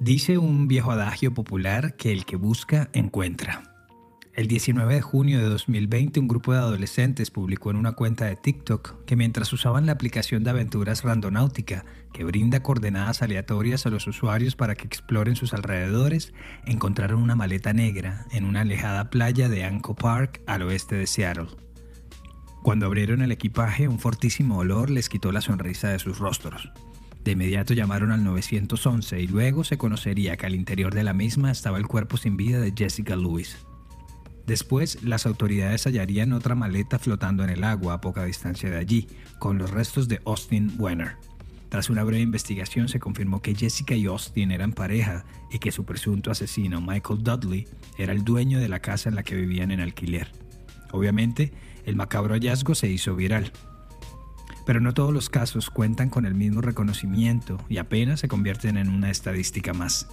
Dice un viejo adagio popular que el que busca, encuentra. El 19 de junio de 2020 un grupo de adolescentes publicó en una cuenta de TikTok que mientras usaban la aplicación de aventuras Randonáutica, que brinda coordenadas aleatorias a los usuarios para que exploren sus alrededores, encontraron una maleta negra en una alejada playa de Anco Park al oeste de Seattle. Cuando abrieron el equipaje, un fortísimo olor les quitó la sonrisa de sus rostros. De inmediato llamaron al 911 y luego se conocería que al interior de la misma estaba el cuerpo sin vida de Jessica Lewis. Después, las autoridades hallarían otra maleta flotando en el agua a poca distancia de allí, con los restos de Austin Wenner. Tras una breve investigación se confirmó que Jessica y Austin eran pareja y que su presunto asesino, Michael Dudley, era el dueño de la casa en la que vivían en alquiler. Obviamente, el macabro hallazgo se hizo viral, pero no todos los casos cuentan con el mismo reconocimiento y apenas se convierten en una estadística más.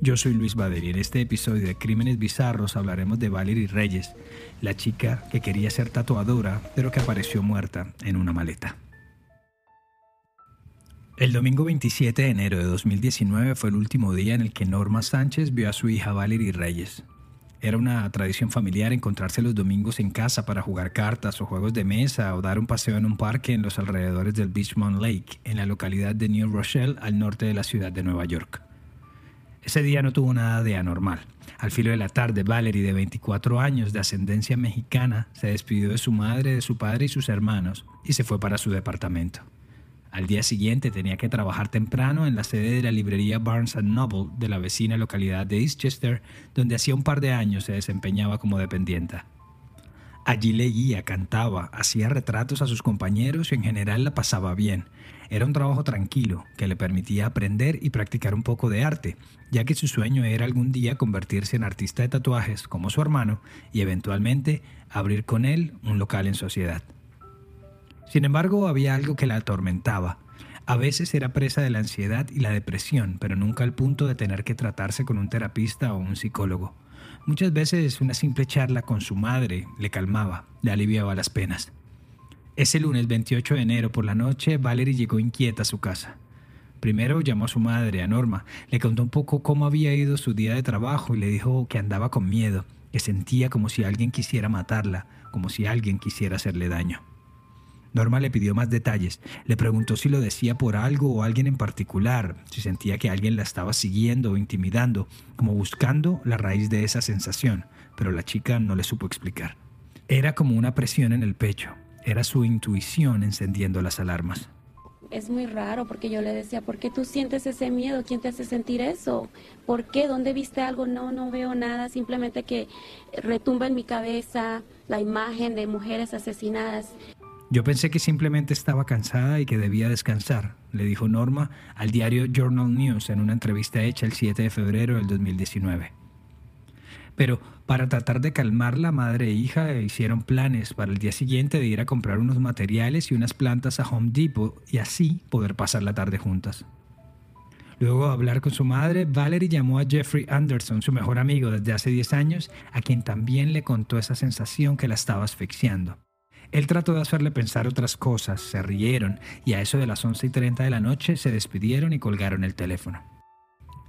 Yo soy Luis Bader y en este episodio de Crímenes Bizarros hablaremos de Valerie Reyes, la chica que quería ser tatuadora pero que apareció muerta en una maleta. El domingo 27 de enero de 2019 fue el último día en el que Norma Sánchez vio a su hija Valerie Reyes, era una tradición familiar encontrarse los domingos en casa para jugar cartas o juegos de mesa o dar un paseo en un parque en los alrededores del Beachmont Lake, en la localidad de New Rochelle, al norte de la ciudad de Nueva York. Ese día no tuvo nada de anormal. Al filo de la tarde, Valerie, de 24 años, de ascendencia mexicana, se despidió de su madre, de su padre y sus hermanos y se fue para su departamento. Al día siguiente tenía que trabajar temprano en la sede de la librería Barnes Noble de la vecina localidad de Eastchester, donde hacía un par de años se desempeñaba como dependienta. Allí leía, cantaba, hacía retratos a sus compañeros y en general la pasaba bien. Era un trabajo tranquilo que le permitía aprender y practicar un poco de arte, ya que su sueño era algún día convertirse en artista de tatuajes como su hermano y eventualmente abrir con él un local en sociedad. Sin embargo, había algo que la atormentaba. A veces era presa de la ansiedad y la depresión, pero nunca al punto de tener que tratarse con un terapista o un psicólogo. Muchas veces una simple charla con su madre le calmaba, le aliviaba las penas. Ese lunes 28 de enero por la noche, Valerie llegó inquieta a su casa. Primero llamó a su madre, a Norma, le contó un poco cómo había ido su día de trabajo y le dijo que andaba con miedo, que sentía como si alguien quisiera matarla, como si alguien quisiera hacerle daño. Norma le pidió más detalles. Le preguntó si lo decía por algo o alguien en particular, si sentía que alguien la estaba siguiendo o intimidando, como buscando la raíz de esa sensación, pero la chica no le supo explicar. Era como una presión en el pecho. Era su intuición encendiendo las alarmas. Es muy raro porque yo le decía, ¿por qué tú sientes ese miedo? ¿Quién te hace sentir eso? ¿Por qué? ¿Dónde viste algo? No, no veo nada, simplemente que retumba en mi cabeza la imagen de mujeres asesinadas. Yo pensé que simplemente estaba cansada y que debía descansar, le dijo Norma al diario Journal News en una entrevista hecha el 7 de febrero del 2019. Pero para tratar de calmarla, madre e hija hicieron planes para el día siguiente de ir a comprar unos materiales y unas plantas a Home Depot y así poder pasar la tarde juntas. Luego de hablar con su madre, Valerie llamó a Jeffrey Anderson, su mejor amigo desde hace 10 años, a quien también le contó esa sensación que la estaba asfixiando. Él trató de hacerle pensar otras cosas, se rieron y a eso de las 11 y 30 de la noche se despidieron y colgaron el teléfono.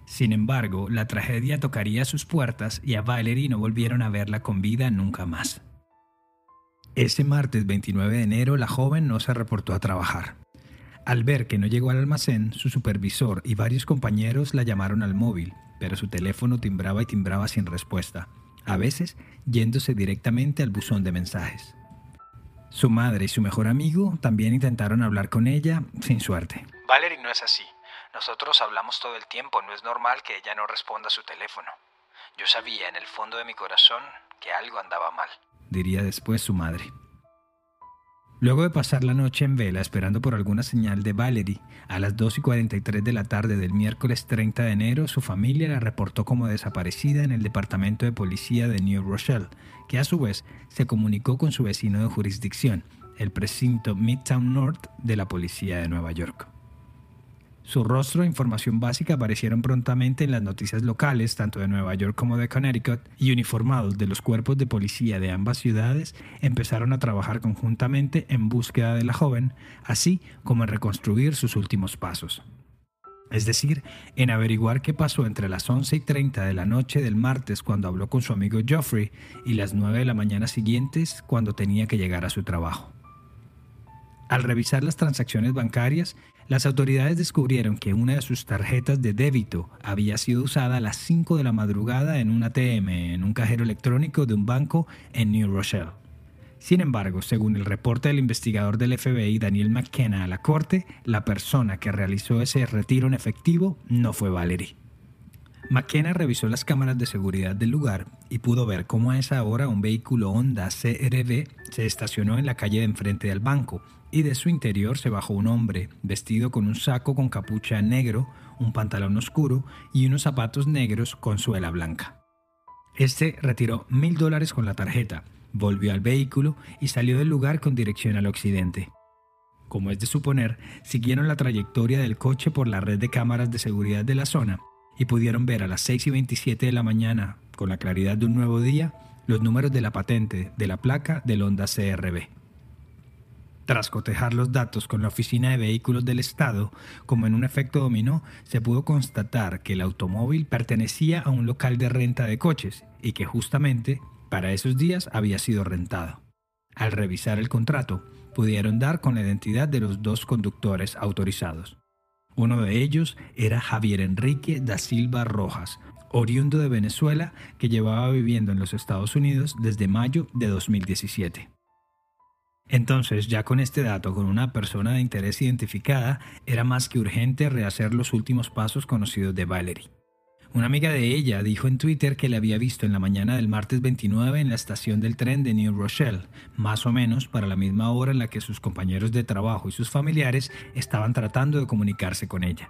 Sin embargo, la tragedia tocaría sus puertas y a Valerie no volvieron a verla con vida nunca más. Ese martes 29 de enero la joven no se reportó a trabajar. Al ver que no llegó al almacén, su supervisor y varios compañeros la llamaron al móvil, pero su teléfono timbraba y timbraba sin respuesta, a veces yéndose directamente al buzón de mensajes. Su madre y su mejor amigo también intentaron hablar con ella sin suerte. Valerie no es así. Nosotros hablamos todo el tiempo, no es normal que ella no responda a su teléfono. Yo sabía en el fondo de mi corazón que algo andaba mal, diría después su madre. Luego de pasar la noche en vela esperando por alguna señal de Valerie, a las 2 y 43 de la tarde del miércoles 30 de enero, su familia la reportó como desaparecida en el departamento de policía de New Rochelle, que a su vez se comunicó con su vecino de jurisdicción, el precinto Midtown North de la policía de Nueva York. Su rostro e información básica aparecieron prontamente en las noticias locales, tanto de Nueva York como de Connecticut, y uniformados de los cuerpos de policía de ambas ciudades empezaron a trabajar conjuntamente en búsqueda de la joven, así como en reconstruir sus últimos pasos. Es decir, en averiguar qué pasó entre las 11 y 30 de la noche del martes cuando habló con su amigo Geoffrey y las 9 de la mañana siguientes cuando tenía que llegar a su trabajo. Al revisar las transacciones bancarias, las autoridades descubrieron que una de sus tarjetas de débito había sido usada a las 5 de la madrugada en un ATM, en un cajero electrónico de un banco en New Rochelle. Sin embargo, según el reporte del investigador del FBI Daniel McKenna a la corte, la persona que realizó ese retiro en efectivo no fue Valerie. McKenna revisó las cámaras de seguridad del lugar y pudo ver cómo a esa hora un vehículo Honda CRV se estacionó en la calle de enfrente del banco y de su interior se bajó un hombre vestido con un saco con capucha negro, un pantalón oscuro y unos zapatos negros con suela blanca. Este retiró mil dólares con la tarjeta, volvió al vehículo y salió del lugar con dirección al occidente. Como es de suponer, siguieron la trayectoria del coche por la red de cámaras de seguridad de la zona y pudieron ver a las 6 y 27 de la mañana, con la claridad de un nuevo día, los números de la patente de la placa del Honda CRB. Tras cotejar los datos con la Oficina de Vehículos del Estado, como en un efecto dominó, se pudo constatar que el automóvil pertenecía a un local de renta de coches y que justamente para esos días había sido rentado. Al revisar el contrato, pudieron dar con la identidad de los dos conductores autorizados. Uno de ellos era Javier Enrique da Silva Rojas, oriundo de Venezuela que llevaba viviendo en los Estados Unidos desde mayo de 2017. Entonces, ya con este dato, con una persona de interés identificada, era más que urgente rehacer los últimos pasos conocidos de Valerie. Una amiga de ella dijo en Twitter que la había visto en la mañana del martes 29 en la estación del tren de New Rochelle, más o menos para la misma hora en la que sus compañeros de trabajo y sus familiares estaban tratando de comunicarse con ella.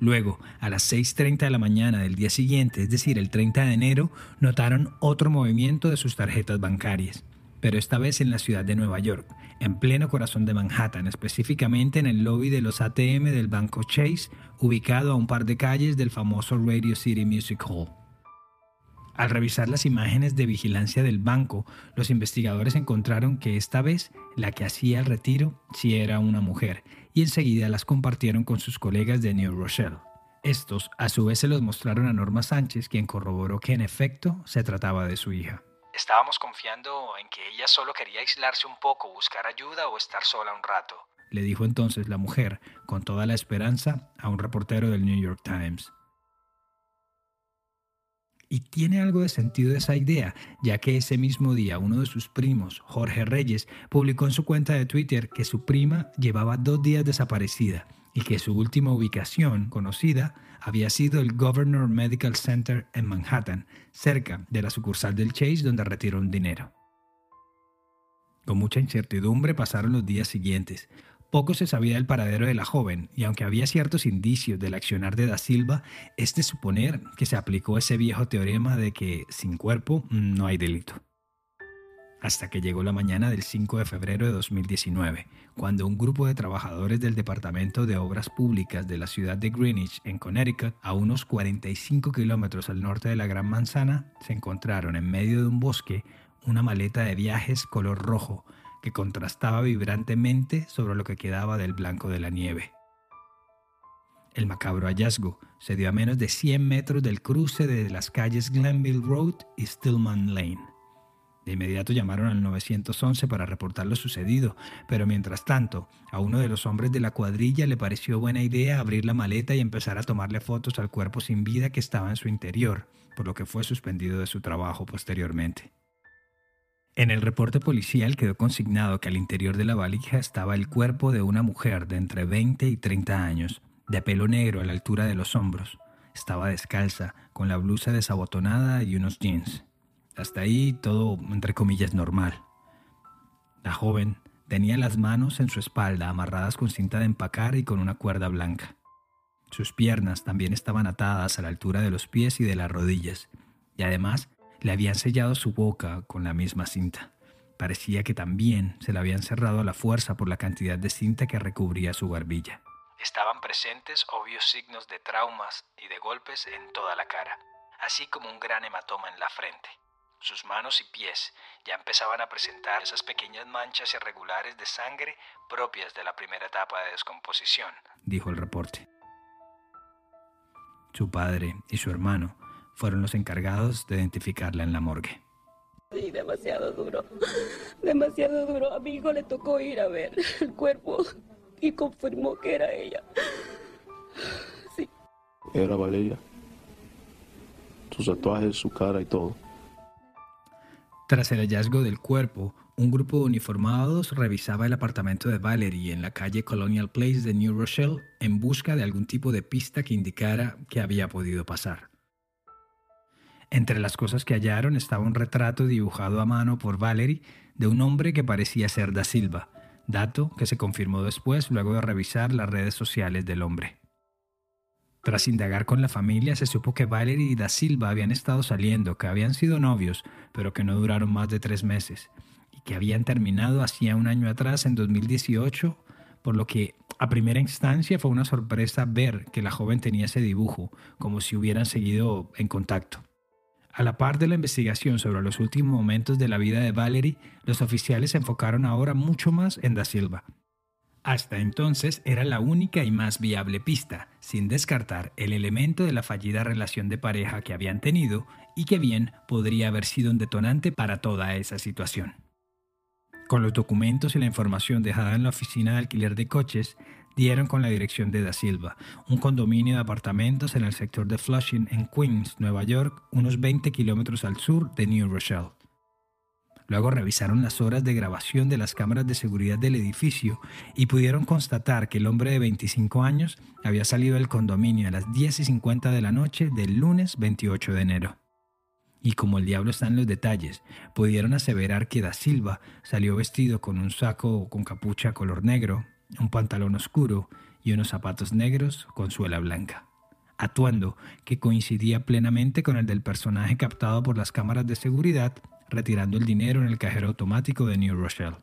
Luego, a las 6.30 de la mañana del día siguiente, es decir, el 30 de enero, notaron otro movimiento de sus tarjetas bancarias pero esta vez en la ciudad de Nueva York, en pleno corazón de Manhattan, específicamente en el lobby de los ATM del banco Chase, ubicado a un par de calles del famoso Radio City Music Hall. Al revisar las imágenes de vigilancia del banco, los investigadores encontraron que esta vez la que hacía el retiro sí era una mujer, y enseguida las compartieron con sus colegas de New Rochelle. Estos a su vez se los mostraron a Norma Sánchez, quien corroboró que en efecto se trataba de su hija. Estábamos confiando en que ella solo quería aislarse un poco, buscar ayuda o estar sola un rato. Le dijo entonces la mujer, con toda la esperanza, a un reportero del New York Times. Y tiene algo de sentido esa idea, ya que ese mismo día uno de sus primos, Jorge Reyes, publicó en su cuenta de Twitter que su prima llevaba dos días desaparecida y que su última ubicación conocida había sido el Governor Medical Center en Manhattan, cerca de la sucursal del Chase donde retiró un dinero. Con mucha incertidumbre pasaron los días siguientes. Poco se sabía del paradero de la joven, y aunque había ciertos indicios del accionar de Da Silva, es de suponer que se aplicó ese viejo teorema de que sin cuerpo no hay delito hasta que llegó la mañana del 5 de febrero de 2019, cuando un grupo de trabajadores del Departamento de Obras Públicas de la ciudad de Greenwich, en Connecticut, a unos 45 kilómetros al norte de la Gran Manzana, se encontraron en medio de un bosque una maleta de viajes color rojo que contrastaba vibrantemente sobre lo que quedaba del blanco de la nieve. El macabro hallazgo se dio a menos de 100 metros del cruce de las calles Glenville Road y Stillman Lane. De inmediato llamaron al 911 para reportar lo sucedido, pero mientras tanto, a uno de los hombres de la cuadrilla le pareció buena idea abrir la maleta y empezar a tomarle fotos al cuerpo sin vida que estaba en su interior, por lo que fue suspendido de su trabajo posteriormente. En el reporte policial quedó consignado que al interior de la valija estaba el cuerpo de una mujer de entre 20 y 30 años, de pelo negro a la altura de los hombros. Estaba descalza, con la blusa desabotonada y unos jeans. Hasta ahí todo, entre comillas, normal. La joven Tenía las manos en su espalda amarradas con cinta de empacar y con una cuerda blanca. Sus piernas también estaban atadas a la altura de los pies y de las rodillas, y además le habían sellado su boca con la misma cinta. Parecía que también se la habían cerrado a la fuerza por la cantidad de cinta que recubría su barbilla. Estaban presentes obvios signos de traumas y de golpes en toda la cara, así como un gran hematoma en la frente. Sus manos y pies ya empezaban a presentar esas pequeñas manchas irregulares de sangre propias de la primera etapa de descomposición, dijo el reporte. Su padre y su hermano fueron los encargados de identificarla en la morgue. Sí, demasiado duro, demasiado duro. A mi hijo le tocó ir a ver el cuerpo y confirmó que era ella. Sí. Era Valeria. Sus tatuajes, su cara y todo. Tras el hallazgo del cuerpo, un grupo de uniformados revisaba el apartamento de Valerie en la calle Colonial Place de New Rochelle en busca de algún tipo de pista que indicara que había podido pasar. Entre las cosas que hallaron estaba un retrato dibujado a mano por Valerie de un hombre que parecía ser Da Silva, dato que se confirmó después luego de revisar las redes sociales del hombre. Tras indagar con la familia, se supo que Valerie y Da Silva habían estado saliendo, que habían sido novios, pero que no duraron más de tres meses, y que habían terminado hacía un año atrás, en 2018, por lo que a primera instancia fue una sorpresa ver que la joven tenía ese dibujo, como si hubieran seguido en contacto. A la par de la investigación sobre los últimos momentos de la vida de Valerie, los oficiales se enfocaron ahora mucho más en Da Silva, hasta entonces era la única y más viable pista, sin descartar el elemento de la fallida relación de pareja que habían tenido y que bien podría haber sido un detonante para toda esa situación. Con los documentos y la información dejada en la oficina de alquiler de coches, dieron con la dirección de Da Silva, un condominio de apartamentos en el sector de Flushing en Queens, Nueva York, unos 20 kilómetros al sur de New Rochelle. Luego revisaron las horas de grabación de las cámaras de seguridad del edificio y pudieron constatar que el hombre de 25 años había salido del condominio a las 10 y 50 de la noche del lunes 28 de enero. Y como el diablo está en los detalles, pudieron aseverar que Da Silva salió vestido con un saco con capucha color negro, un pantalón oscuro y unos zapatos negros con suela blanca atuendo que coincidía plenamente con el del personaje captado por las cámaras de seguridad retirando el dinero en el cajero automático de New Rochelle.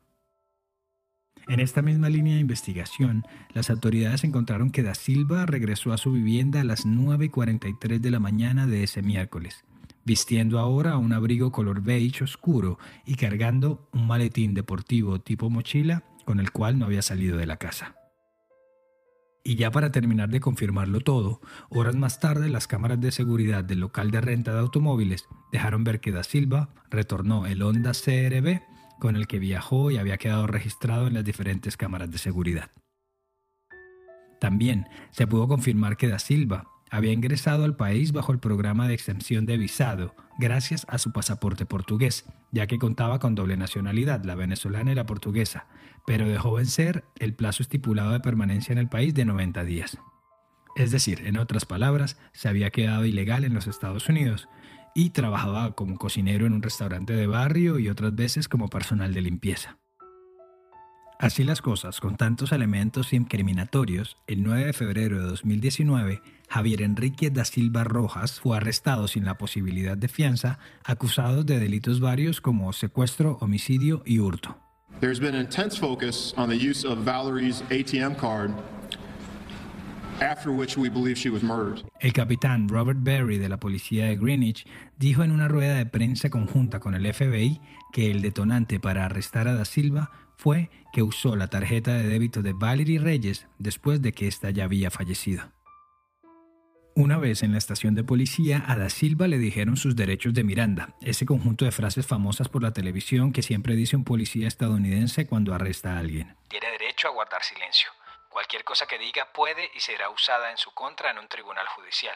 En esta misma línea de investigación, las autoridades encontraron que Da Silva regresó a su vivienda a las 9.43 de la mañana de ese miércoles, vistiendo ahora un abrigo color beige oscuro y cargando un maletín deportivo tipo mochila con el cual no había salido de la casa. Y ya para terminar de confirmarlo todo, horas más tarde las cámaras de seguridad del local de renta de automóviles dejaron ver que Da Silva retornó el Honda CRB con el que viajó y había quedado registrado en las diferentes cámaras de seguridad. También se pudo confirmar que Da Silva había ingresado al país bajo el programa de exención de visado gracias a su pasaporte portugués, ya que contaba con doble nacionalidad, la venezolana y la portuguesa, pero dejó vencer el plazo estipulado de permanencia en el país de 90 días. Es decir, en otras palabras, se había quedado ilegal en los Estados Unidos y trabajaba como cocinero en un restaurante de barrio y otras veces como personal de limpieza. Así las cosas, con tantos elementos incriminatorios, el 9 de febrero de 2019, Javier Enrique da Silva Rojas fue arrestado sin la posibilidad de fianza, acusado de delitos varios como secuestro, homicidio y hurto. There's been intense focus on the use of Valerie's ATM card after which we believe she was murdered. El capitán Robert Berry de la policía de Greenwich dijo en una rueda de prensa conjunta con el FBI que el detonante para arrestar a Da Silva fue que usó la tarjeta de débito de Valerie Reyes después de que ésta ya había fallecido. Una vez en la estación de policía, a Da Silva le dijeron sus derechos de Miranda, ese conjunto de frases famosas por la televisión que siempre dice un policía estadounidense cuando arresta a alguien. Tiene derecho a guardar silencio. Cualquier cosa que diga puede y será usada en su contra en un tribunal judicial.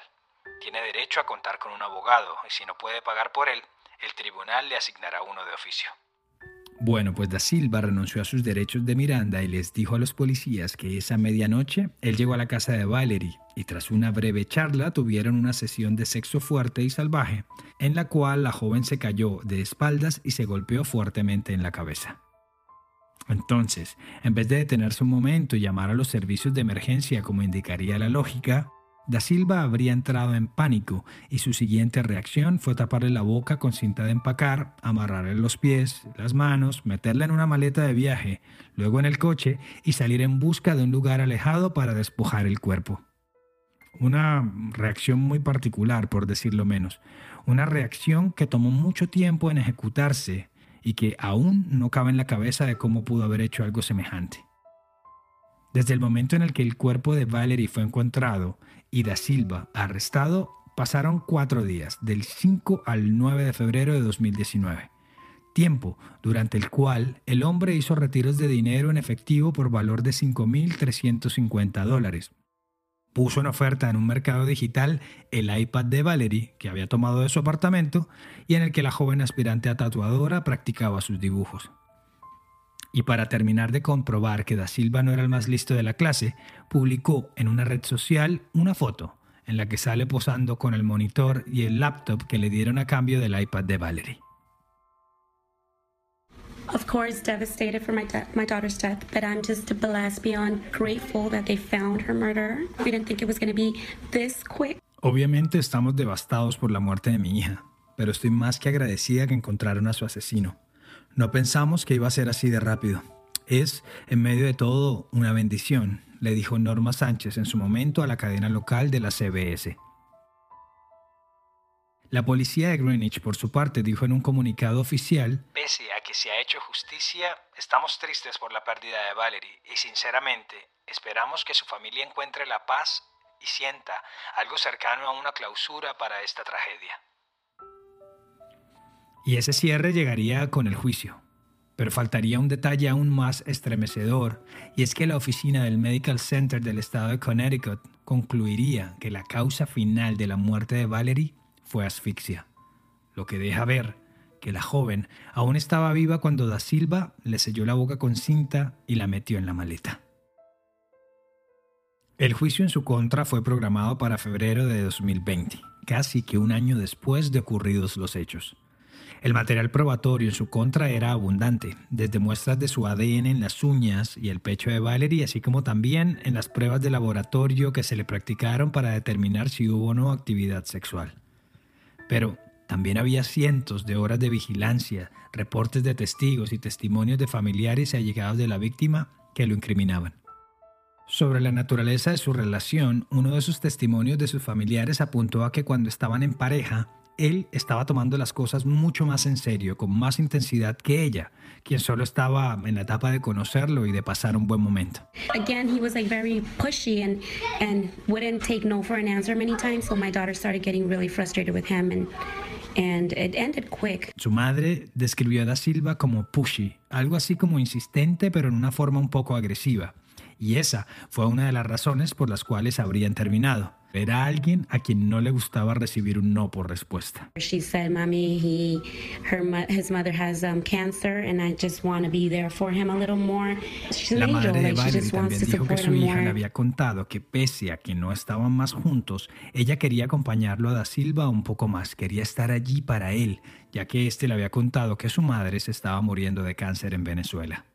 Tiene derecho a contar con un abogado y si no puede pagar por él, el tribunal le asignará uno de oficio. Bueno, pues Da Silva renunció a sus derechos de Miranda y les dijo a los policías que esa medianoche él llegó a la casa de Valerie y tras una breve charla tuvieron una sesión de sexo fuerte y salvaje, en la cual la joven se cayó de espaldas y se golpeó fuertemente en la cabeza. Entonces, en vez de detenerse un momento y llamar a los servicios de emergencia como indicaría la lógica, Da Silva habría entrado en pánico y su siguiente reacción fue taparle la boca con cinta de empacar, amarrarle los pies, las manos, meterla en una maleta de viaje, luego en el coche y salir en busca de un lugar alejado para despojar el cuerpo. Una reacción muy particular, por decirlo menos. Una reacción que tomó mucho tiempo en ejecutarse y que aún no cabe en la cabeza de cómo pudo haber hecho algo semejante. Desde el momento en el que el cuerpo de Valerie fue encontrado y Da Silva arrestado, pasaron cuatro días, del 5 al 9 de febrero de 2019. Tiempo durante el cual el hombre hizo retiros de dinero en efectivo por valor de 5.350 dólares, puso en oferta en un mercado digital el iPad de Valerie, que había tomado de su apartamento, y en el que la joven aspirante a tatuadora practicaba sus dibujos. Y para terminar de comprobar que Da Silva no era el más listo de la clase, publicó en una red social una foto en la que sale posando con el monitor y el laptop que le dieron a cambio del iPad de Valerie. Of course, devastated for my, my daughter's death, but I'm just blessed beyond grateful that they found her murderer. We didn't think it was going to be this quick. Obviamente estamos devastados por la muerte de mi hija, pero estoy más que agradecida que encontraron a su asesino. No pensamos que iba a ser así de rápido. Es, en medio de todo, una bendición, le dijo Norma Sánchez en su momento a la cadena local de la CBS. La policía de Greenwich, por su parte, dijo en un comunicado oficial, Pese a que se ha hecho justicia, estamos tristes por la pérdida de Valerie y sinceramente esperamos que su familia encuentre la paz y sienta algo cercano a una clausura para esta tragedia. Y ese cierre llegaría con el juicio. Pero faltaría un detalle aún más estremecedor, y es que la oficina del Medical Center del estado de Connecticut concluiría que la causa final de la muerte de Valerie fue asfixia, lo que deja ver que la joven aún estaba viva cuando Da Silva le selló la boca con cinta y la metió en la maleta. El juicio en su contra fue programado para febrero de 2020, casi que un año después de ocurridos los hechos. El material probatorio en su contra era abundante, desde muestras de su ADN en las uñas y el pecho de Valerie, así como también en las pruebas de laboratorio que se le practicaron para determinar si hubo o no actividad sexual. Pero también había cientos de horas de vigilancia, reportes de testigos y testimonios de familiares y allegados de la víctima que lo incriminaban. Sobre la naturaleza de su relación, uno de sus testimonios de sus familiares apuntó a que cuando estaban en pareja, él estaba tomando las cosas mucho más en serio, con más intensidad que ella, quien solo estaba en la etapa de conocerlo y de pasar un buen momento. Again, he was like very pushy and and wouldn't take no for an answer many times, so my daughter started getting really frustrated with him and and it ended quick. Su madre describió a Da Silva como pushy, algo así como insistente pero en una forma un poco agresiva, y esa fue una de las razones por las cuales habrían terminado. Era alguien a quien no le gustaba recibir un no por respuesta. She said, "Mommy, he, her, his mother has um, cancer, and I just want to be there for him a little more." She's La madre de Valerie también dijo que su hija le había contado que pese a que no estaban más juntos, ella quería acompañarlo a Da Silva un poco más, quería estar allí para él, ya que éste le había contado que su madre se estaba muriendo de cáncer en Venezuela.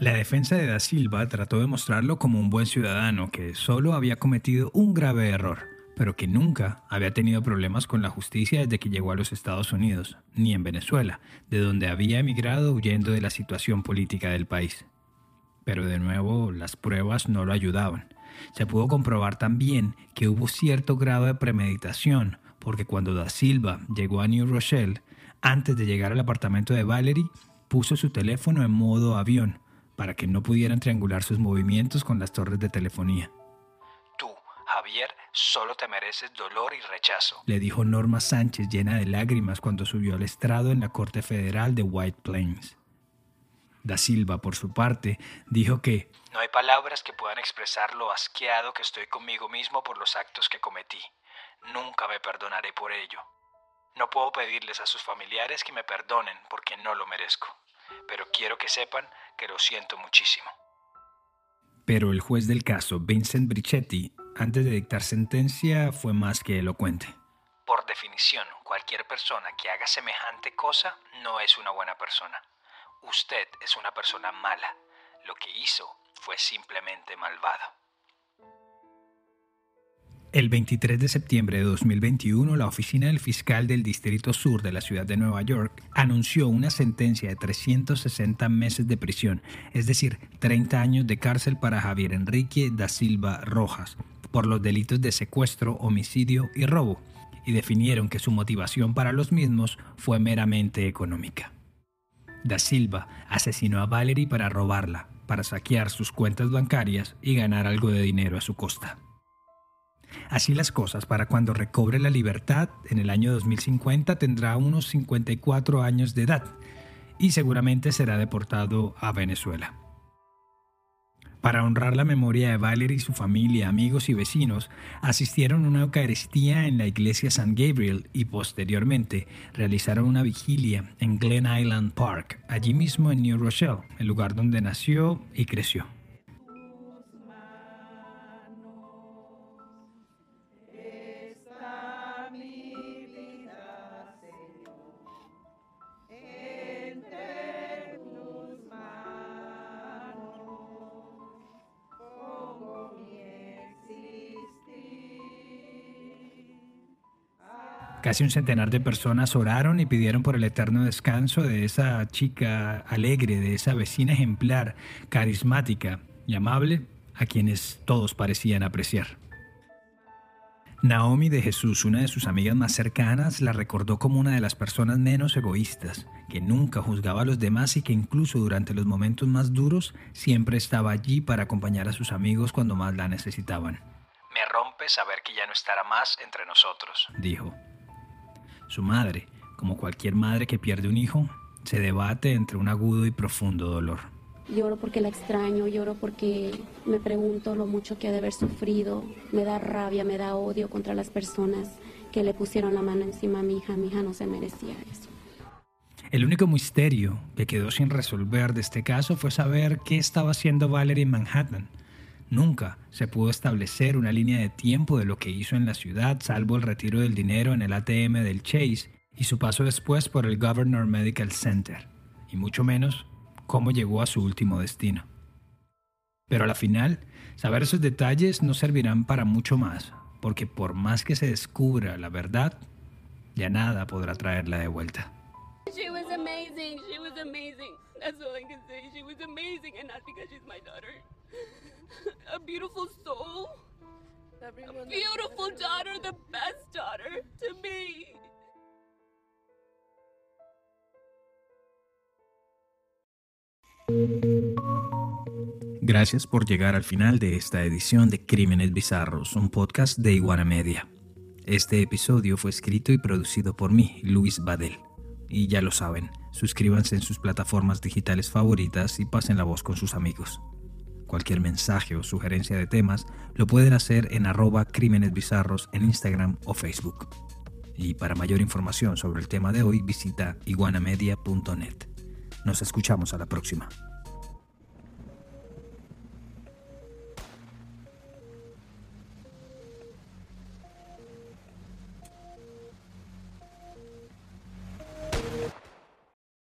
La defensa de Da Silva trató de mostrarlo como un buen ciudadano que solo había cometido un grave error, pero que nunca había tenido problemas con la justicia desde que llegó a los Estados Unidos, ni en Venezuela, de donde había emigrado huyendo de la situación política del país. Pero de nuevo, las pruebas no lo ayudaban. Se pudo comprobar también que hubo cierto grado de premeditación, porque cuando Da Silva llegó a New Rochelle, antes de llegar al apartamento de Valerie, puso su teléfono en modo avión para que no pudieran triangular sus movimientos con las torres de telefonía. Tú, Javier, solo te mereces dolor y rechazo. Le dijo Norma Sánchez llena de lágrimas cuando subió al estrado en la Corte Federal de White Plains. Da Silva, por su parte, dijo que No hay palabras que puedan expresar lo asqueado que estoy conmigo mismo por los actos que cometí. Nunca me perdonaré por ello. No puedo pedirles a sus familiares que me perdonen porque no lo merezco, pero quiero que sepan que lo siento muchísimo. Pero el juez del caso, Vincent Brichetti, antes de dictar sentencia, fue más que elocuente. Por definición, cualquier persona que haga semejante cosa no es una buena persona. usted es una persona mala. Lo que hizo fue simplemente malvado. El 23 de septiembre de 2021, la oficina del fiscal del Distrito Sur de la ciudad de Nueva York anunció una sentencia de 360 meses de prisión, es decir, 30 años de cárcel para Javier Enrique da Silva Rojas, por los delitos de secuestro, homicidio y robo, y definieron que su motivación para los mismos fue meramente económica. Da Silva asesinó a Valerie para robarla, para saquear sus cuentas bancarias y ganar algo de dinero a su costa. Así las cosas, para cuando recobre la libertad en el año 2050 tendrá unos 54 años de edad y seguramente será deportado a Venezuela. Para honrar la memoria de Valerie y su familia, amigos y vecinos, asistieron a una Eucaristía en la iglesia San Gabriel y posteriormente realizaron una vigilia en Glen Island Park, allí mismo en New Rochelle, el lugar donde nació y creció. Casi un centenar de personas oraron y pidieron por el eterno descanso de esa chica alegre, de esa vecina ejemplar, carismática y amable, a quienes todos parecían apreciar. Naomi de Jesús, una de sus amigas más cercanas, la recordó como una de las personas menos egoístas, que nunca juzgaba a los demás y que incluso durante los momentos más duros siempre estaba allí para acompañar a sus amigos cuando más la necesitaban. Me rompe saber que ya no estará más entre nosotros, dijo. Su madre, como cualquier madre que pierde un hijo, se debate entre un agudo y profundo dolor. Lloro porque la extraño, lloro porque me pregunto lo mucho que ha de haber sufrido. Me da rabia, me da odio contra las personas que le pusieron la mano encima a mi hija. Mi hija no se merecía eso. El único misterio que quedó sin resolver de este caso fue saber qué estaba haciendo Valerie en Manhattan. Nunca se pudo establecer una línea de tiempo de lo que hizo en la ciudad, salvo el retiro del dinero en el ATM del Chase y su paso después por el Governor Medical Center, y mucho menos cómo llegó a su último destino. Pero a la final, saber esos detalles no servirán para mucho más, porque por más que se descubra la verdad, ya nada podrá traerla de vuelta. She was amazing. She was amazing. That's all I can say. She was amazing and not because she's my daughter. A beautiful soul. A beautiful daughter, the best daughter to me. Gracias por llegar al final de esta edición de Crímenes Bizarros, un podcast de Iguana Media. Este episodio fue escrito y producido por mí, Luis Badel. Y ya lo saben, suscríbanse en sus plataformas digitales favoritas y pasen la voz con sus amigos. Cualquier mensaje o sugerencia de temas lo pueden hacer en arroba crímenes bizarros en Instagram o Facebook. Y para mayor información sobre el tema de hoy visita iguanamedia.net. Nos escuchamos a la próxima.